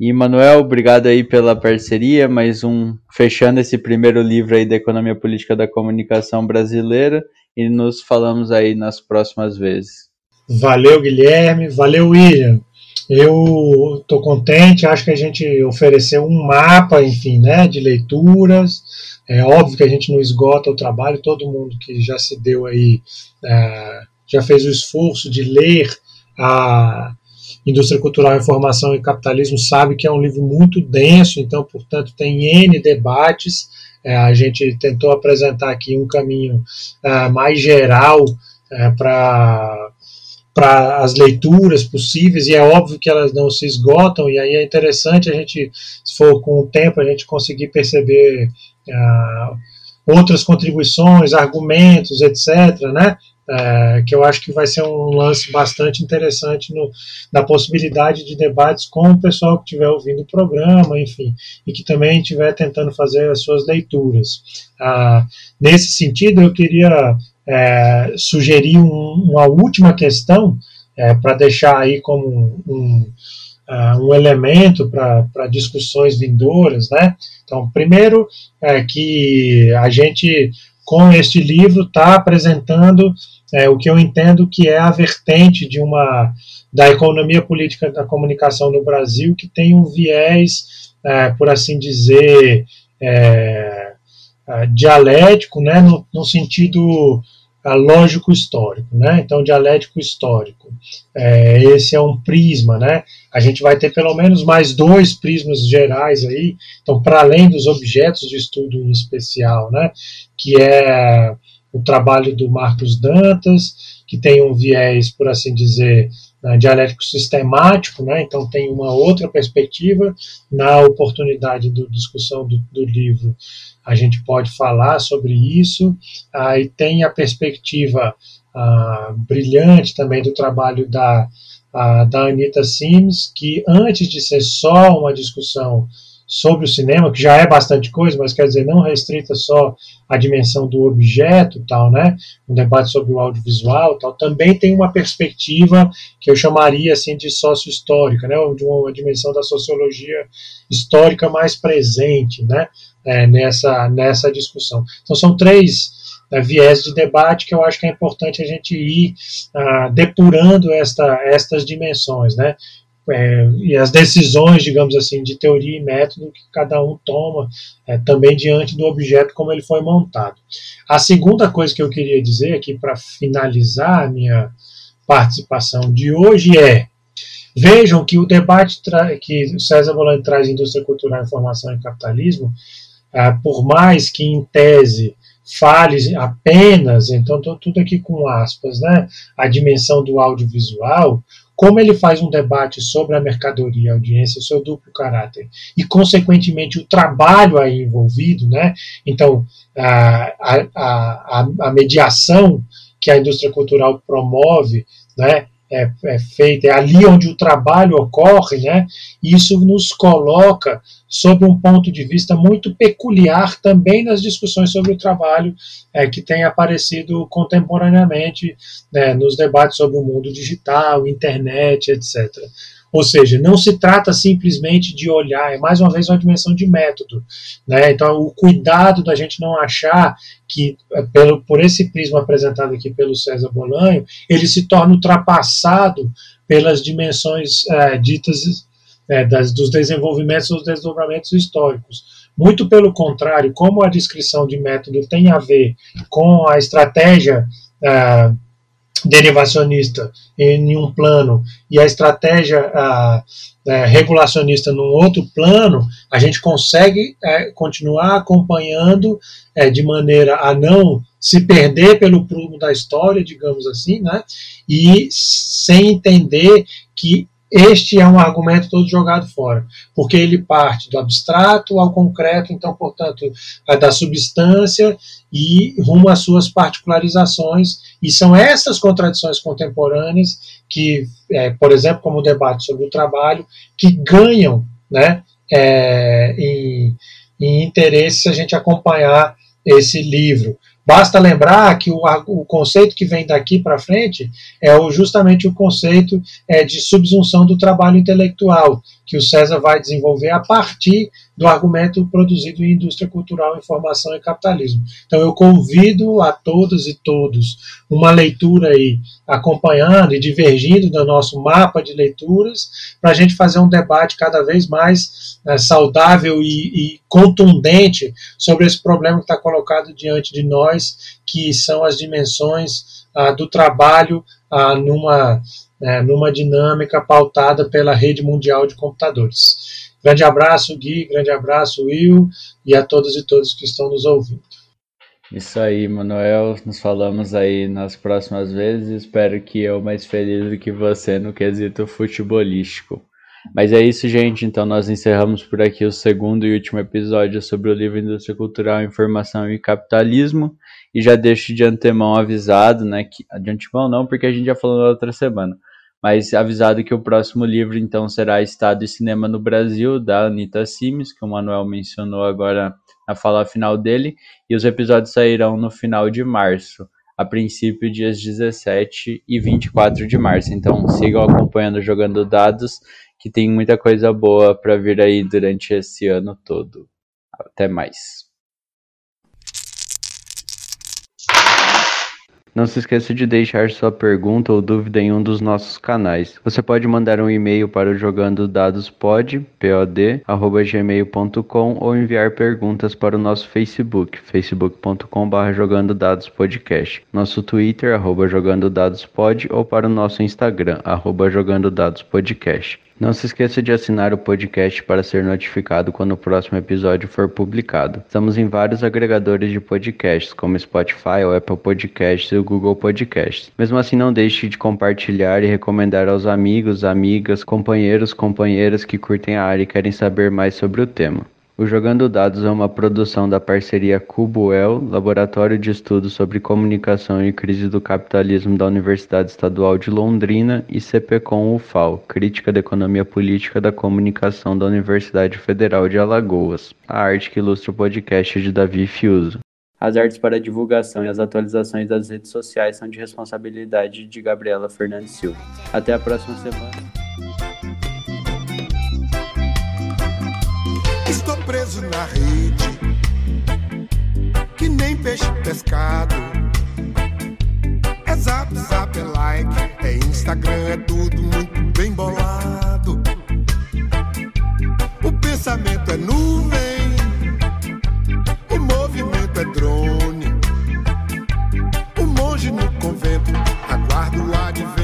E Manuel, obrigado aí pela parceria, mais um fechando esse primeiro livro aí da economia política da comunicação brasileira e nos falamos aí nas próximas vezes. Valeu, Guilherme. Valeu, William. Eu estou contente, acho que a gente ofereceu um mapa, enfim, né, de leituras. É óbvio que a gente não esgota o trabalho, todo mundo que já se deu aí, é, já fez o esforço de ler a Indústria Cultural, Informação e Capitalismo, sabe que é um livro muito denso, então, portanto, tem N debates é, a gente tentou apresentar aqui um caminho é, mais geral é, para para as leituras possíveis, e é óbvio que elas não se esgotam, e aí é interessante a gente, se for com o tempo, a gente conseguir perceber uh, outras contribuições, argumentos, etc., né? É, que eu acho que vai ser um lance bastante interessante no, na possibilidade de debates com o pessoal que estiver ouvindo o programa, enfim, e que também estiver tentando fazer as suas leituras. Ah, nesse sentido, eu queria é, sugerir um, uma última questão é, para deixar aí como um, um, uh, um elemento para discussões vindouras, né? Então, primeiro é que a gente com este livro está apresentando é, o que eu entendo que é a vertente de uma da economia política da comunicação no Brasil que tem um viés, é, por assim dizer, é, é dialético, né, no, no sentido lógico histórico, né? Então dialético histórico. É, esse é um prisma, né? A gente vai ter pelo menos mais dois prismas gerais aí. Então para além dos objetos de estudo em especial, né? Que é o trabalho do Marcos Dantas, que tem um viés, por assim dizer, né, dialético sistemático, né? então tem uma outra perspectiva. Na oportunidade da discussão do, do, livro, a gente pode falar sobre isso. Ah, e tem a perspectiva ah, brilhante também do trabalho da, ah, da Anita Sims, que antes de ser só uma discussão sobre o cinema, que já é bastante coisa, mas quer dizer, não restrita só a dimensão do objeto, tal, né? Um debate sobre o audiovisual, tal, também tem uma perspectiva que eu chamaria assim de sócio-histórica, né? De uma dimensão da sociologia histórica mais presente, né? É, nessa nessa discussão. Então são três né, viés de debate que eu acho que é importante a gente ir ah, depurando esta, estas dimensões, né? é, e as decisões, digamos assim, de teoria e método que cada um toma é, também diante do objeto como ele foi montado. A segunda coisa que eu queria dizer aqui para finalizar a minha participação de hoje é vejam que o debate que César Bolani traz indústria cultural, informação e capitalismo, é, por mais que em tese fale apenas, então estou tudo aqui com aspas, né, a dimensão do audiovisual, como ele faz um debate sobre a mercadoria, a audiência, o seu duplo caráter, e, consequentemente, o trabalho aí envolvido, né? então, a, a, a, a mediação que a indústria cultural promove, né? É, é, feita, é ali onde o trabalho ocorre, né? Isso nos coloca sob um ponto de vista muito peculiar também nas discussões sobre o trabalho é, que tem aparecido contemporaneamente né, nos debates sobre o mundo digital, internet, etc. Ou seja, não se trata simplesmente de olhar, é mais uma vez uma dimensão de método. Né? Então, o cuidado da gente não achar que, é, pelo, por esse prisma apresentado aqui pelo César Bolanho, ele se torna ultrapassado pelas dimensões é, ditas é, das, dos desenvolvimentos dos desdobramentos históricos. Muito pelo contrário, como a descrição de método tem a ver com a estratégia é, derivacionista em um plano e a estratégia a, é, regulacionista num outro plano, a gente consegue é, continuar acompanhando é, de maneira a não se perder pelo prumo da história, digamos assim, né? e sem entender que este é um argumento todo jogado fora, porque ele parte do abstrato ao concreto, então, portanto, da substância e rumo às suas particularizações, e são essas contradições contemporâneas que, é, por exemplo, como o debate sobre o trabalho, que ganham né, é, em, em interesse se a gente acompanhar esse livro. Basta lembrar que o, o conceito que vem daqui para frente é o, justamente o conceito é, de subsunção do trabalho intelectual, que o César vai desenvolver a partir do argumento produzido em indústria cultural, informação e capitalismo. Então eu convido a todas e todos uma leitura aí acompanhando e divergindo do nosso mapa de leituras para a gente fazer um debate cada vez mais né, saudável e, e contundente sobre esse problema que está colocado diante de nós, que são as dimensões ah, do trabalho ah, numa é, numa dinâmica pautada pela rede mundial de computadores. Grande abraço, Gui, grande abraço, Will, e a todos e todas que estão nos ouvindo. Isso aí, Manuel. Nos falamos aí nas próximas vezes. Espero que eu mais feliz do que você no quesito futebolístico. Mas é isso, gente. Então nós encerramos por aqui o segundo e último episódio sobre o livro Indústria Cultural, Informação e Capitalismo. E já deixo de antemão avisado, né? Que, de antemão não, porque a gente já falou na outra semana mas avisado que o próximo livro então será Estado e Cinema no Brasil, da Anita Sims, que o Manuel mencionou agora na fala final dele, e os episódios sairão no final de março, a princípio dias 17 e 24 de março. Então sigam acompanhando Jogando Dados, que tem muita coisa boa para vir aí durante esse ano todo. Até mais. Não se esqueça de deixar sua pergunta ou dúvida em um dos nossos canais. Você pode mandar um e-mail para o jogando dados pod, pod, gmail.com ou enviar perguntas para o nosso Facebook, facebook.com.br jogando dados podcast, nosso Twitter, arroba jogando dados pod ou para o nosso Instagram, arroba jogando dados podcast. Não se esqueça de assinar o podcast para ser notificado quando o próximo episódio for publicado. Estamos em vários agregadores de podcasts, como Spotify, o Apple Podcasts e o Google Podcasts. Mesmo assim, não deixe de compartilhar e recomendar aos amigos, amigas, companheiros, companheiras que curtem a área e querem saber mais sobre o tema. O Jogando Dados é uma produção da parceria Cubuel, Laboratório de Estudos sobre Comunicação e Crise do Capitalismo da Universidade Estadual de Londrina, e CPCom UFAL, Crítica da Economia Política da Comunicação da Universidade Federal de Alagoas. A arte que ilustra o podcast de Davi Fiuso. As artes para divulgação e as atualizações das redes sociais são de responsabilidade de Gabriela Fernandes Silva. Até a próxima semana. Estou preso na rede, que nem peixe pescado. É zap, zap, é like, é Instagram, é tudo muito bem bolado. O pensamento é nuvem, o movimento é drone. O monge no convento aguarda o advento.